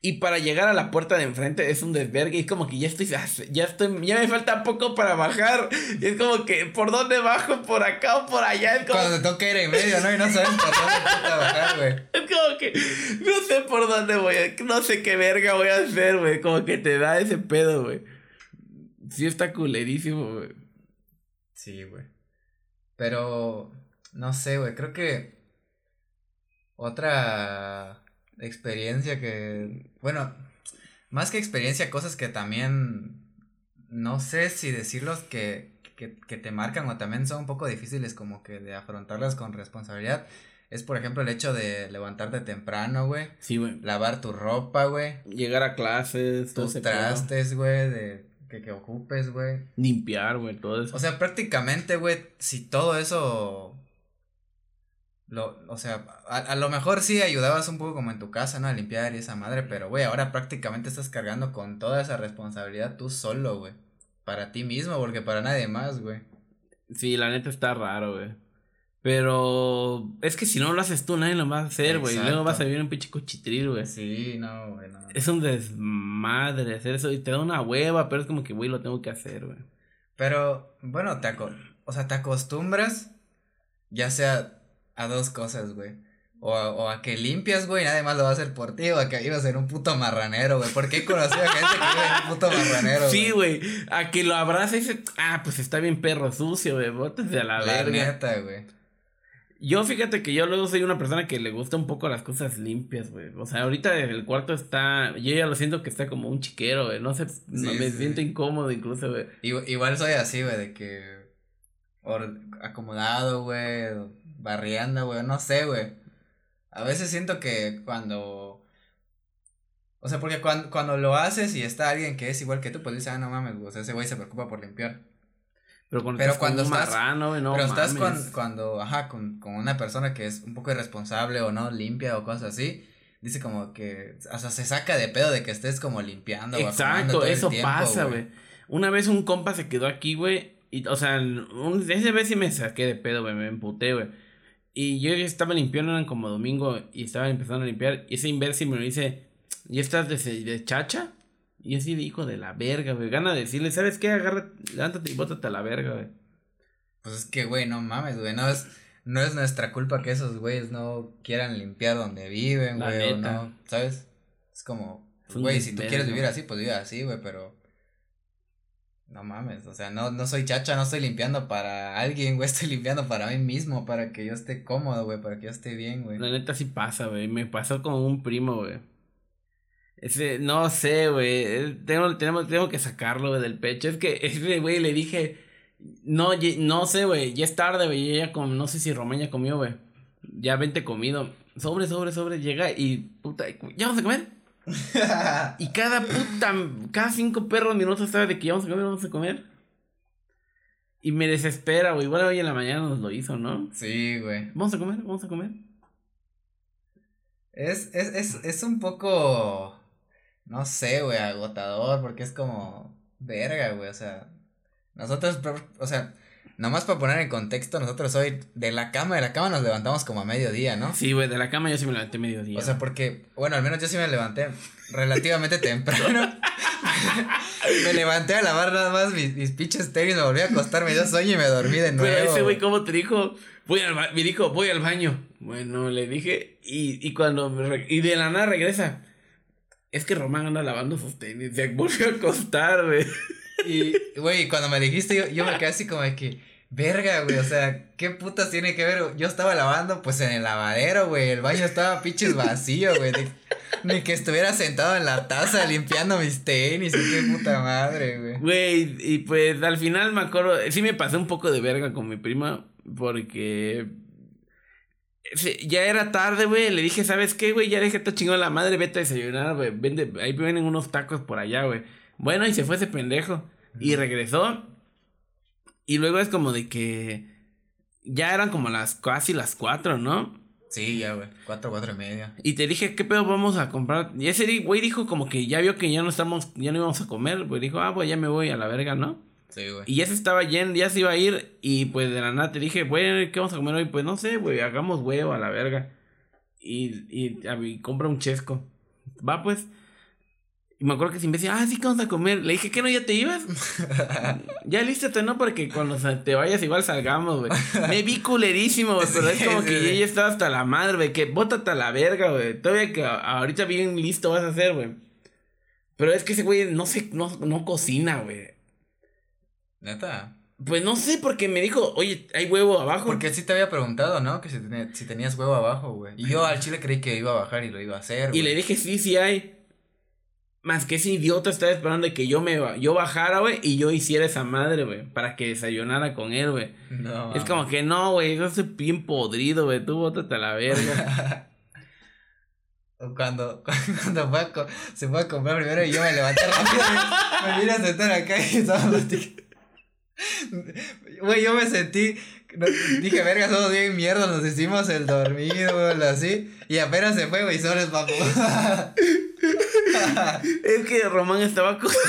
Y para llegar a la puerta de enfrente es un desvergue. Y es como que ya estoy, ya estoy, ya me falta poco para bajar. Y es como que, ¿por dónde bajo? ¿Por acá o por allá? Es como... Cuando te toca ir en medio, ¿no? Y no sabes por dónde bajar, güey. Es como que, no sé por dónde voy, no sé qué verga voy a hacer, güey. Como que te da ese pedo, güey. Sí está culerísimo, güey. Sí, güey. Pero, no sé, güey, creo que otra experiencia que, bueno, más que experiencia, cosas que también, no sé si decirlos que, que, que te marcan o también son un poco difíciles como que de afrontarlas con responsabilidad. Es, por ejemplo, el hecho de levantarte temprano, güey. Sí, güey. Lavar tu ropa, güey. Llegar a clases. Tus trastes, güey, de que, que ocupes, güey. Limpiar, güey, todo eso. O sea, prácticamente, güey, si todo eso lo, o sea, a, lo mejor sí ayudabas un poco como en tu casa, ¿no? A limpiar y esa madre, pero, güey, ahora prácticamente estás cargando con toda esa responsabilidad tú solo, güey. Para ti mismo, porque para nadie más, güey. Sí, la neta está raro, güey. Pero es que si no lo haces tú, nadie lo va a hacer, güey. Luego vas a vivir un pinche cuchitril, güey. Sí, no, güey, no. Es un desmadre hacer eso y te da una hueva, pero es como que, güey, lo tengo que hacer, güey. Pero, bueno, te o sea, te acostumbras, ya sea a dos cosas, güey. O a, o a que limpias, güey, nadie más lo va a hacer por ti, o a que ibas a ser un puto marranero, güey. ¿Por qué he conocido a gente que vive en un puto marranero? Sí, güey. A que lo abraza y dice, ah, pues está bien perro sucio, güey. Bótese a la, la verga. neta, güey. Yo fíjate que yo luego soy una persona que le gusta un poco las cosas limpias, güey. O sea, ahorita el cuarto está. Yo ya lo siento que está como un chiquero, güey. No sé, no, me siento incómodo incluso, güey. Igual soy así, güey, de que. acomodado, güey. Barriendo, güey. No sé, güey. A veces siento que cuando. O sea, porque cuando, cuando lo haces y está alguien que es igual que tú, pues dices, ah, no mames, o sea, ese güey se preocupa por limpiar. Pero cuando, pero cuando estás, marrano, no pero estás con, cuando, ajá, con, con, una persona que es un poco irresponsable o no limpia o cosas así, dice como que, o sea, se saca de pedo de que estés como limpiando. Exacto, eso pasa, güey. Una vez un compa se quedó aquí, güey, y, o sea, un, ese vez sí me saqué de pedo, güey, me emputé, güey. Y yo estaba limpiando, eran como domingo, y estaba empezando a limpiar. Y ese imbécil me lo dice, ¿y estás de, de chacha? Y así de hijo de la verga, güey. Gana de decirle, ¿sabes qué? Agarra, levántate y bótate a la verga, güey. Pues es que, güey, no mames, güey. No es, no es nuestra culpa que esos güeyes no quieran limpiar donde viven, güey. O no, ¿sabes? Es como, güey, si tú quieres vivir así, pues vive así, güey, pero no mames, o sea, no, no soy chacha, no estoy limpiando para alguien, güey, estoy limpiando para mí mismo, para que yo esté cómodo, güey, para que yo esté bien, güey. La neta sí pasa, güey, me pasó con un primo, güey. Ese, no sé, güey, tengo, tengo que sacarlo, güey, del pecho. Es que ese, güey, le dije, no, no sé, güey, ya es tarde, güey, ya con, no sé si Román ya comió, güey. Ya vente comido. Sobre, sobre, sobre, llega y, puta, ¿ya vamos a comer? y cada puta, cada cinco perros minutos sabe de que vamos a comer, vamos a comer. Y me desespera, güey. Igual hoy en la mañana nos lo hizo, ¿no? Sí, güey. Vamos a comer, vamos a comer. Es, es, es, es un poco, no sé, güey, agotador, porque es como, verga, güey, o sea, nosotros, o sea, Nomás para poner en contexto, nosotros hoy de la cama, de la cama nos levantamos como a mediodía, ¿no? Sí, güey, de la cama yo sí me levanté mediodía. O sea, porque, bueno, al menos yo sí me levanté relativamente temprano. me levanté a lavar nada más mis, mis pinches tenis, me volví a acostar, me dio sueño y me dormí de nuevo. Pero ese güey, ¿cómo te dijo? Voy al me dijo, voy al baño. Bueno, le dije, y, y cuando me y de la nada regresa. Es que Román anda lavando sus tenis, se volvió a acostar, güey. Y, güey, cuando me dijiste, yo, yo me quedé así como de que, verga, güey, o sea, ¿qué putas tiene que ver? Yo estaba lavando, pues, en el lavadero, güey, el baño estaba pinches vacío, güey, ni que estuviera sentado en la taza limpiando mis tenis, qué puta madre, güey. Güey, y pues, al final me acuerdo, sí me pasé un poco de verga con mi prima, porque... Ya era tarde, güey. Le dije, ¿sabes qué, güey? Ya dejé chingón a la madre, vete a desayunar, güey. Ahí vienen unos tacos por allá, güey. Bueno, y se fue ese pendejo. Y regresó. Y luego es como de que. Ya eran como las casi las cuatro, ¿no? Sí, ya, güey. Cuatro, cuatro y media. Y te dije, ¿qué pedo vamos a comprar? Y ese güey dijo como que ya vio que ya no estamos, ya no íbamos a comer. Pues dijo, ah, pues ya me voy a la verga, ¿no? Sí, güey. Y ya se estaba yendo, ya se iba a ir. Y pues de la nada te dije, güey, ¿qué vamos a comer hoy? Pues no sé, güey, hagamos huevo a la verga. Y, y, y compra un chesco. Va, pues. Y me acuerdo que si me decía, ah, sí que vamos a comer. Le dije, ¿qué no ya te ibas? ya lístate, ¿no? Porque cuando te vayas igual salgamos, güey. Me vi culerísimo, güey. Pero es como que ya estaba hasta la madre, güey. Que bótate a la verga, güey. Todavía que ahorita bien listo vas a hacer, güey. Pero es que ese güey no se, no, no cocina, güey. ¿Neta? Pues no sé, porque me dijo, oye, ¿hay huevo abajo? Porque sí te había preguntado, ¿no? Que si, si tenías huevo abajo, güey. Y yo al chile creí que iba a bajar y lo iba a hacer, Y le dije, sí, sí hay. Más que ese idiota estaba esperando que yo me yo bajara, güey, y yo hiciera esa madre, güey, para que desayunara con él, güey. No. Es como que no, güey, eso es bien podrido, güey, tú bótate a la verga. cuando, cuando fue se fue a comprar primero y yo me levanté rápido, me vine a sentar acá y estaba Güey, yo me sentí. Dije, verga, somos bien mierda, nos hicimos el dormido, así. Y apenas se fue, güey, solo es papu. es que Román estaba acostado.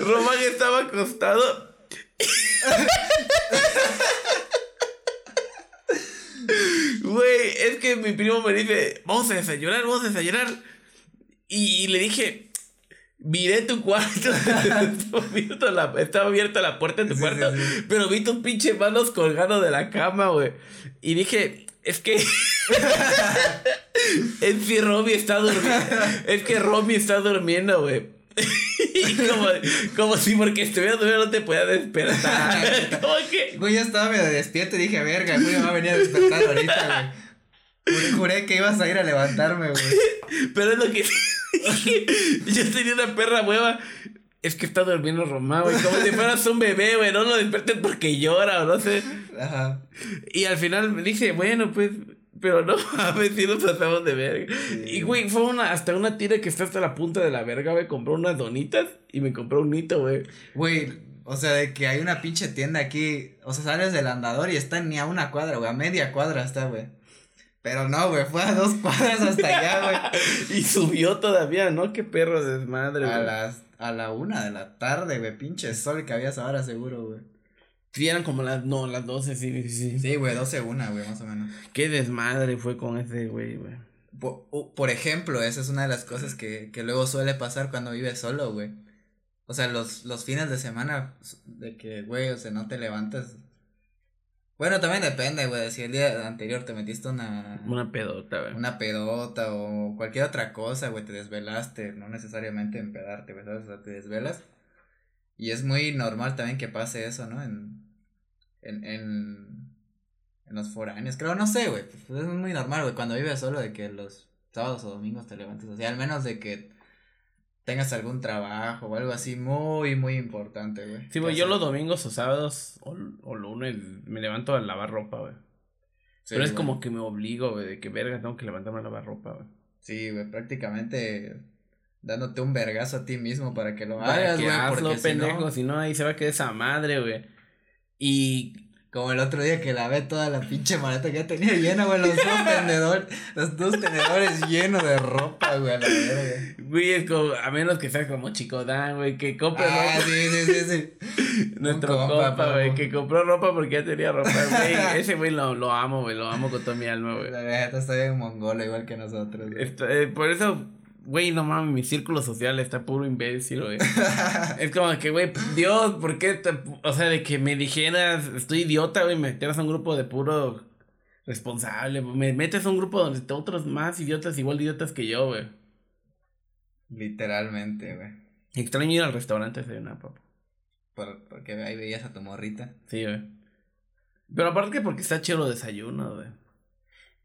Román estaba acostado. Güey, es que mi primo me dice, vamos a desayunar, vamos a desayunar. y le dije, Miré tu cuarto. estaba abierta la puerta de tu cuarto. Pero vi tus pinches manos colgando de la cama, güey. Y dije, es que. es que Romy está durmiendo. Es que Romy está durmiendo, güey. y como, como si porque estuviera durmiendo no te podía despertar. ¿Cómo que? Güey, yo estaba medio despierto y dije, verga, güey, me va a venir a despertar ahorita, güey. Juré que ibas a ir a levantarme, güey. Pero es lo que. yo tenía una perra hueva es que está durmiendo Román, güey. Como si fueras un bebé, güey. No lo desperten porque llora o no sé. Ajá. Y al final me dice, bueno, pues. Pero no, a ver si nos pasamos de verga. Y, güey, fue una, hasta una tira que está hasta la punta de la verga, güey. Compró unas donitas y me compró un hito, güey. Güey, o sea, de que hay una pinche tienda aquí. O sea, sales del andador y está ni a una cuadra, güey. A media cuadra está, güey. Pero no, güey, fue a dos cuadras hasta allá, güey. y subió todavía, ¿no? Qué perro desmadre, güey. A las a la una de la tarde, güey, pinche sol que había ahora seguro, güey. Sí, eran como las, no, las doce, sí, sí. Sí, güey, doce una, güey, más o menos. Qué desmadre fue con ese güey, güey. Por, ejemplo, esa es una de las cosas que, que luego suele pasar cuando vives solo, güey. O sea, los, los fines de semana de que, güey, o sea, no te levantas bueno, también depende, güey. Si el día anterior te metiste una. Una pedota, güey. Una pedota o cualquier otra cosa, güey. Te desvelaste. No necesariamente empedarte, güey. O sea, te desvelas. Y es muy normal también que pase eso, ¿no? En. En. En, en los foráneos. Creo, no sé, güey. Pues es muy normal, güey. Cuando vives solo, de que los sábados o domingos te levantes así. Al menos de que tengas algún trabajo o algo así muy, muy importante, güey. Sí, güey, yo los domingos o sábados o, o lunes me levanto a lavar ropa, güey. Pero es como que me obligo, güey, de que verga tengo que levantarme a lavar ropa, güey. Sí, güey, prácticamente dándote un vergazo a ti mismo para que lo hagas, güey. Hazlo, pendejo, si no ahí se va a quedar esa madre, güey. Y como el otro día que lavé toda la pinche maleta que ya tenía llena, güey, los dos tenedores, los dos tenedores llenos de ropa, güey, a la verga. Güey, es como, a menos que seas como Chico Dan, güey, que compre ah, ropa. sí, sí, sí, sí. Nuestro compa, güey, que compró ropa porque ya tenía ropa, güey. Ese güey lo, lo amo, güey, lo amo con toda mi alma, güey. La verdad está bien mongola, igual que nosotros, güey. Eh, por eso Güey, no mames, mi círculo social está puro imbécil, güey. es como que, güey, Dios, ¿por qué? o sea, de que me dijeras, estoy idiota, güey, me metieras a un grupo de puro responsable. Me metes a un grupo donde te otros más idiotas, igual de idiotas que yo, güey. Literalmente, güey. Extraño ir al restaurante de una papá. Por, porque ahí veías a tu morrita. Sí, güey. Pero aparte que porque está chido el desayuno, güey.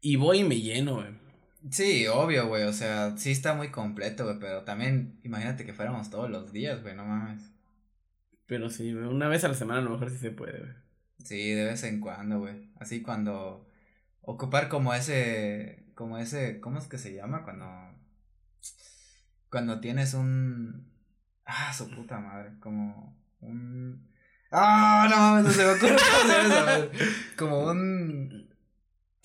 Y voy y me lleno, güey. Sí, obvio, güey, o sea, sí está muy completo, güey, pero también imagínate que fuéramos todos los días, güey, no mames. Pero sí, una vez a la semana a lo mejor sí se puede, güey. Sí, de vez en cuando, güey. Así cuando ocupar como ese como ese, ¿cómo es que se llama cuando cuando tienes un ah, su puta madre, como un Ah, no mames, no se me ocurre cómo Como un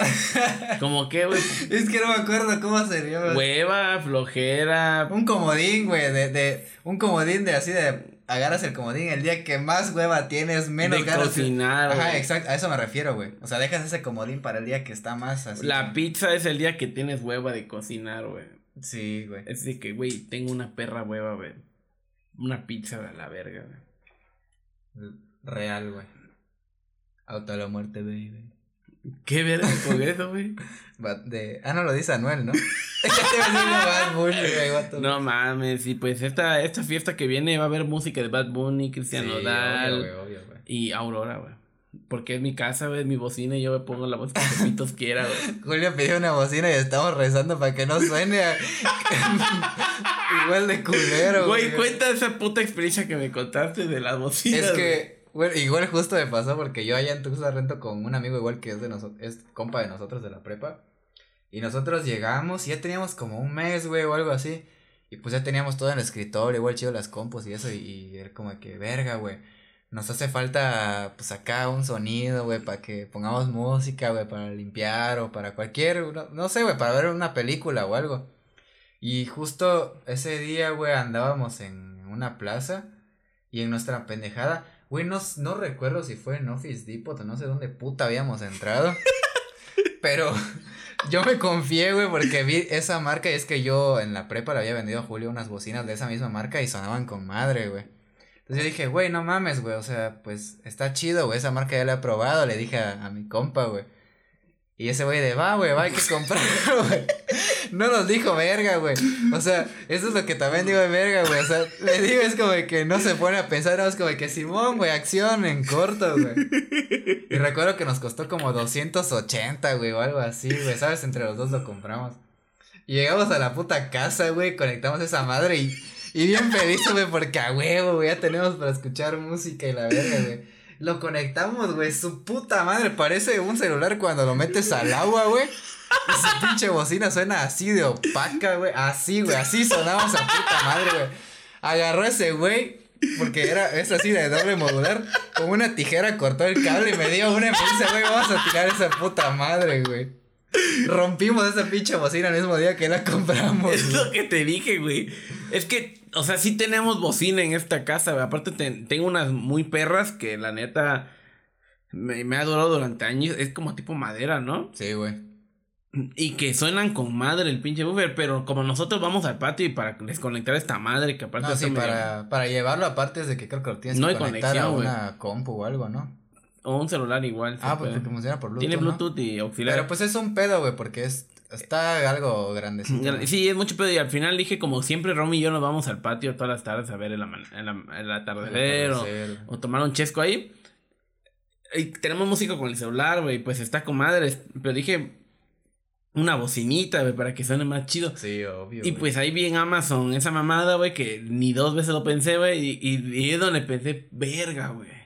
¿Cómo qué, güey? Es que no me acuerdo cómo sería. Hueva, flojera. Un comodín, güey, de, de, un comodín de así de, agarras el comodín el día que más hueva tienes, menos de ganas. cocinar, Ajá, exacto, a eso me refiero, güey. O sea, dejas ese comodín para el día que está más así. La pizza es el día que tienes hueva de cocinar, güey. Sí, güey. Es de que, güey, tengo una perra hueva, güey. Una pizza de la verga, güey. Real, güey. Auto a la muerte, baby. ¿Qué verga con eso, güey? De... Ah, no lo dice Anuel, ¿no? no mames, y pues esta, esta fiesta que viene va a haber música de Bad Bunny, Cristian Nodal y Aurora, güey. Porque es mi casa, güey, mi bocina y yo me pongo la voz que Pepitos quiera, güey. Julio pidió una bocina y estamos rezando para que no suene igual de culero, güey. Güey, cuenta esa puta experiencia que me contaste de las bocinas. Es que igual justo me pasó porque yo allá en Tuxtla rento con un amigo igual que es de nosotros, es compa de nosotros de la prepa. Y nosotros llegamos y ya teníamos como un mes, güey, o algo así. Y pues ya teníamos todo en el escritorio, igual chido las compos y eso. Y, era como que, verga, güey. Nos hace falta, pues acá un sonido, güey, para que pongamos música, güey, para limpiar o para cualquier, no, no sé, güey, para ver una película o algo. Y justo ese día, güey, andábamos en una plaza y en nuestra pendejada Güey, no, no recuerdo si fue en Office Depot o no sé dónde puta habíamos entrado. pero yo me confié, güey, porque vi esa marca y es que yo en la prepa le había vendido a Julio unas bocinas de esa misma marca y sonaban con madre, güey. Entonces yo dije, güey, no mames, güey, o sea, pues está chido, güey, esa marca ya la he probado, le dije a, mi compa, güey. Y ese güey de, va, güey, va, hay que comprarlo, güey. No nos dijo verga, güey. O sea, eso es lo que también digo de verga, güey. O sea, le digo, es como que no se pone a pensar, es como que Simón, güey, acción en corto, güey. Y recuerdo que nos costó como 280, güey, o algo así, güey. ¿Sabes? Entre los dos lo compramos. Y llegamos a la puta casa, güey, conectamos esa madre y, y bien feliz, güey, porque a huevo, güey, ya tenemos para escuchar música y la verga, güey. Lo conectamos, güey. Su puta madre. Parece un celular cuando lo metes al agua, güey. Su pinche bocina suena así de opaca, güey. Así, güey. Así sonamos a puta madre, güey. Agarró ese güey. Porque era, es así de doble modular. Con una tijera cortó el cable y me dio una y me dice, güey, vamos a tirar esa puta madre, güey. Rompimos esa pinche bocina el mismo día que la compramos. Es lo que te dije, güey. Es que, o sea, sí tenemos bocina en esta casa, güey. Aparte, tengo unas muy perras que la neta me, ha durado durante años. Es como tipo madera, ¿no? Sí, güey. Y que suenan con madre el pinche buffer, pero como nosotros vamos al patio y para desconectar esta madre que aparte... No, sí, para, para llevarlo aparte es de que creo que lo tienes no que conectar a una compu o algo, ¿no? O un celular igual. Ah, porque funciona por Bluetooth. Tiene Bluetooth y auxiliar. Pero pues es un pedo, güey, porque es. Está algo grande. Sí, es mucho pedo. Y al final dije, como siempre, Romy y yo nos vamos al patio todas las tardes a ver el, el, atardecer o, tomar un chesco ahí. Y tenemos música con el celular, güey. Pues está con madres. Pero dije, una bocinita, güey, para que suene más chido. Sí, obvio. Y pues ahí vi en Amazon esa mamada, güey, que ni dos veces lo pensé, güey. Y, y, y es donde pensé, verga, güey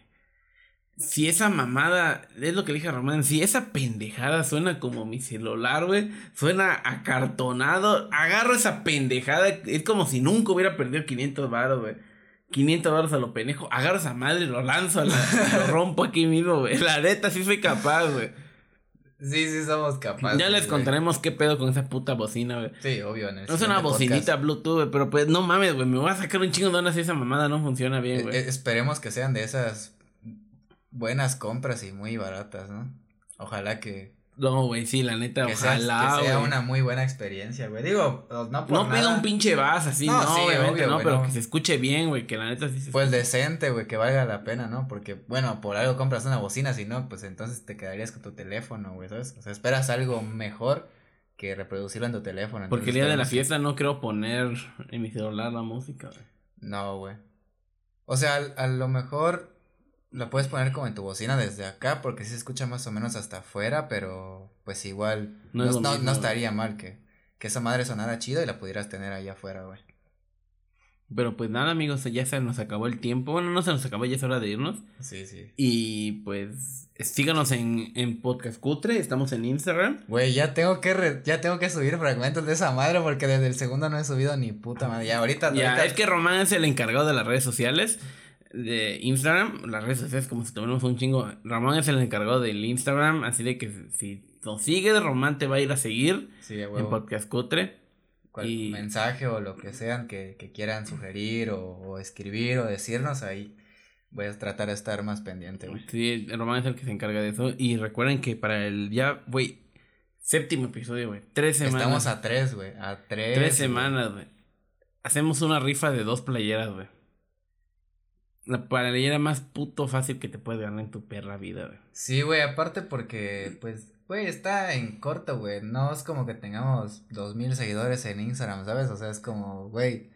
si esa mamada, es lo que le dije a Román, si esa pendejada suena como mi celular, güey, suena acartonado, agarro esa pendejada, es como si nunca hubiera perdido 500 baros, güey. 500 baros a lo pendejo, agarro esa madre y lo lanzo, lo rompo aquí mismo, güey. La neta, sí soy capaz, güey. Sí, sí somos capaces. Ya les contaremos qué pedo con esa puta bocina, güey. Sí, obvio. no es una bocinita Bluetooth, pero pues no mames, güey. Me voy a sacar un chingo de donas si esa mamada no funciona bien, güey. Eh, esperemos que sean de esas buenas compras y muy baratas, ¿no? Ojalá que. No, güey, sí, la neta, ojalá. que sea una muy buena experiencia, güey. Digo, no por No pido un pinche vas así, no, obviamente, no, pero que se escuche bien, güey, que la neta sí se Pues decente, güey, que valga la pena, ¿no? Porque, bueno, por algo compras una bocina, si no, pues entonces te quedarías con tu teléfono, güey, ¿sabes? O sea, esperas algo mejor que reproducirlo en tu teléfono. Porque el día de la fiesta no quiero poner en mi celular la música, güey. No, güey. O sea, a lo mejor lo puedes poner como en tu bocina desde acá porque sí se escucha más o menos hasta afuera, pero pues igual no, no, estaría mal que, que esa madre sonara chido y la pudieras tener ahí afuera, güey. Pero pues nada, amigos, ya se nos acabó el tiempo. Bueno, no se nos acabó, ya es hora de irnos. Sí, sí. Y pues síganos en, en Podcast Cutre, estamos en Instagram. Güey, ya tengo que ya tengo que subir fragmentos de esa madre porque desde el segundo no he subido ni puta madre. Ya ahorita, ya, es que Román es el encargado de las redes sociales de Instagram, las redes sociales como si tuviéramos un chingo. Ramón es el encargado del Instagram, así de que si nos sigues, Román te va a ir a seguir en Podcast Cutre. y... mensaje o lo que sean que, quieran sugerir o, escribir o decirnos ahí. Voy a tratar de estar más pendiente, güey. Sí, Román es el que se encarga de eso. Y recuerden que para el ya, güey, séptimo episodio, güey. Tres semanas. Estamos a tres, güey. A tres. Tres semanas, güey. Hacemos una rifa de dos playeras, güey. La playera más puto fácil que te puedes ganar en tu perra vida, güey. Sí, güey, aparte porque, pues, güey, está en corto, güey. No es como que tengamos dos mil seguidores en Instagram, ¿sabes? O sea, es como, güey.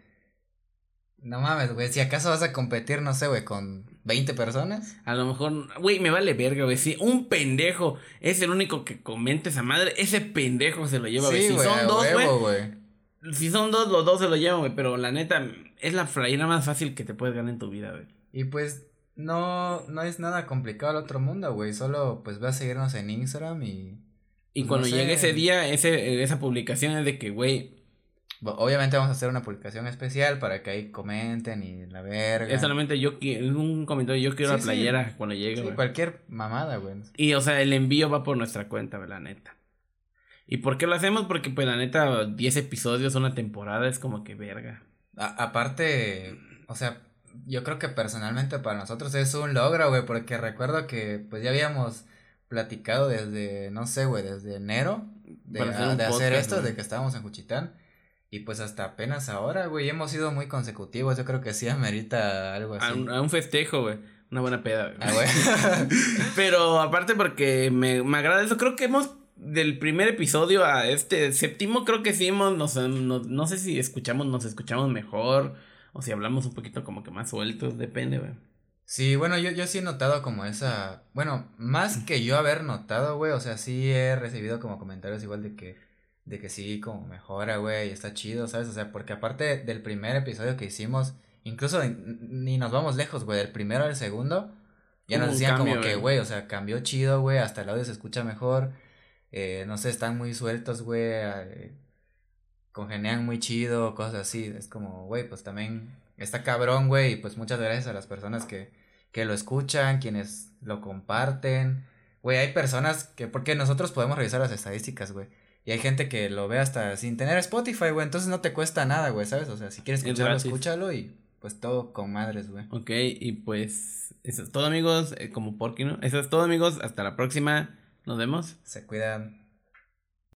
No mames, güey. Si acaso vas a competir, no sé, güey, con 20 personas. A lo mejor, güey, me vale verga, güey. Si un pendejo es el único que comente esa madre, ese pendejo se lo lleva, güey. si son dos, güey. Si son dos, los dos se lo llevan, güey. Pero la neta, es la playera más fácil que te puedes ganar en tu vida, güey. Y pues no, no es nada complicado el otro mundo, güey. Solo pues ve a seguirnos en Instagram y... Y pues, cuando llegue ese día, ese, esa publicación es de que, güey... Obviamente vamos a hacer una publicación especial para que ahí comenten y la verga. Es solamente yo quiero, un comentario, yo quiero la playera cuando llegue, sí, cualquier mamada, güey. Y o sea, el envío va por nuestra cuenta, la neta. ¿Y por qué lo hacemos? Porque pues la neta, 10 episodios, una temporada, es como que verga. aparte, o sea, yo creo que personalmente para nosotros es un logro, güey, porque recuerdo que pues ya habíamos platicado desde, no sé, güey, desde enero de, hacer esto, de que estábamos en Juchitán. Y pues hasta apenas ahora, güey, hemos sido muy consecutivos. Yo creo que sí amerita algo así. A un, festejo, güey. Una buena peda, güey. Ah, güey. Pero aparte porque me, me agrada eso, creo que hemos del primer episodio a este séptimo, creo que sí hemos, no, sé si escuchamos, nos escuchamos mejor, o si hablamos un poquito como que más sueltos, depende, güey. Sí, bueno, yo, yo sí he notado como esa, bueno, más que yo haber notado, güey, o sea, sí he recibido como comentarios igual de que, de que sí, como mejora, güey, está chido, ¿sabes? O sea, porque aparte del primer episodio que hicimos, incluso ni nos vamos lejos, güey, del primero al segundo, ya nos decían como que, güey, o sea, cambió chido, güey, hasta el audio se escucha mejor, eh, no sé, están muy sueltos, güey, eh, congenean muy chido, cosas así, es como, güey, pues también está cabrón, güey, y pues muchas gracias a las personas que, que lo escuchan, quienes lo comparten, güey, hay personas que, porque nosotros podemos revisar las estadísticas, güey, y hay gente que lo ve hasta sin tener Spotify, güey, entonces no te cuesta nada, güey, ¿sabes? O sea, si quieres escucharlo, escúchalo y pues todo con madres, güey. Ok, y pues eso es todo, amigos, eh, como porque, ¿no? Eso es todo, amigos, hasta la próxima. Nos vemos. Se cuidan.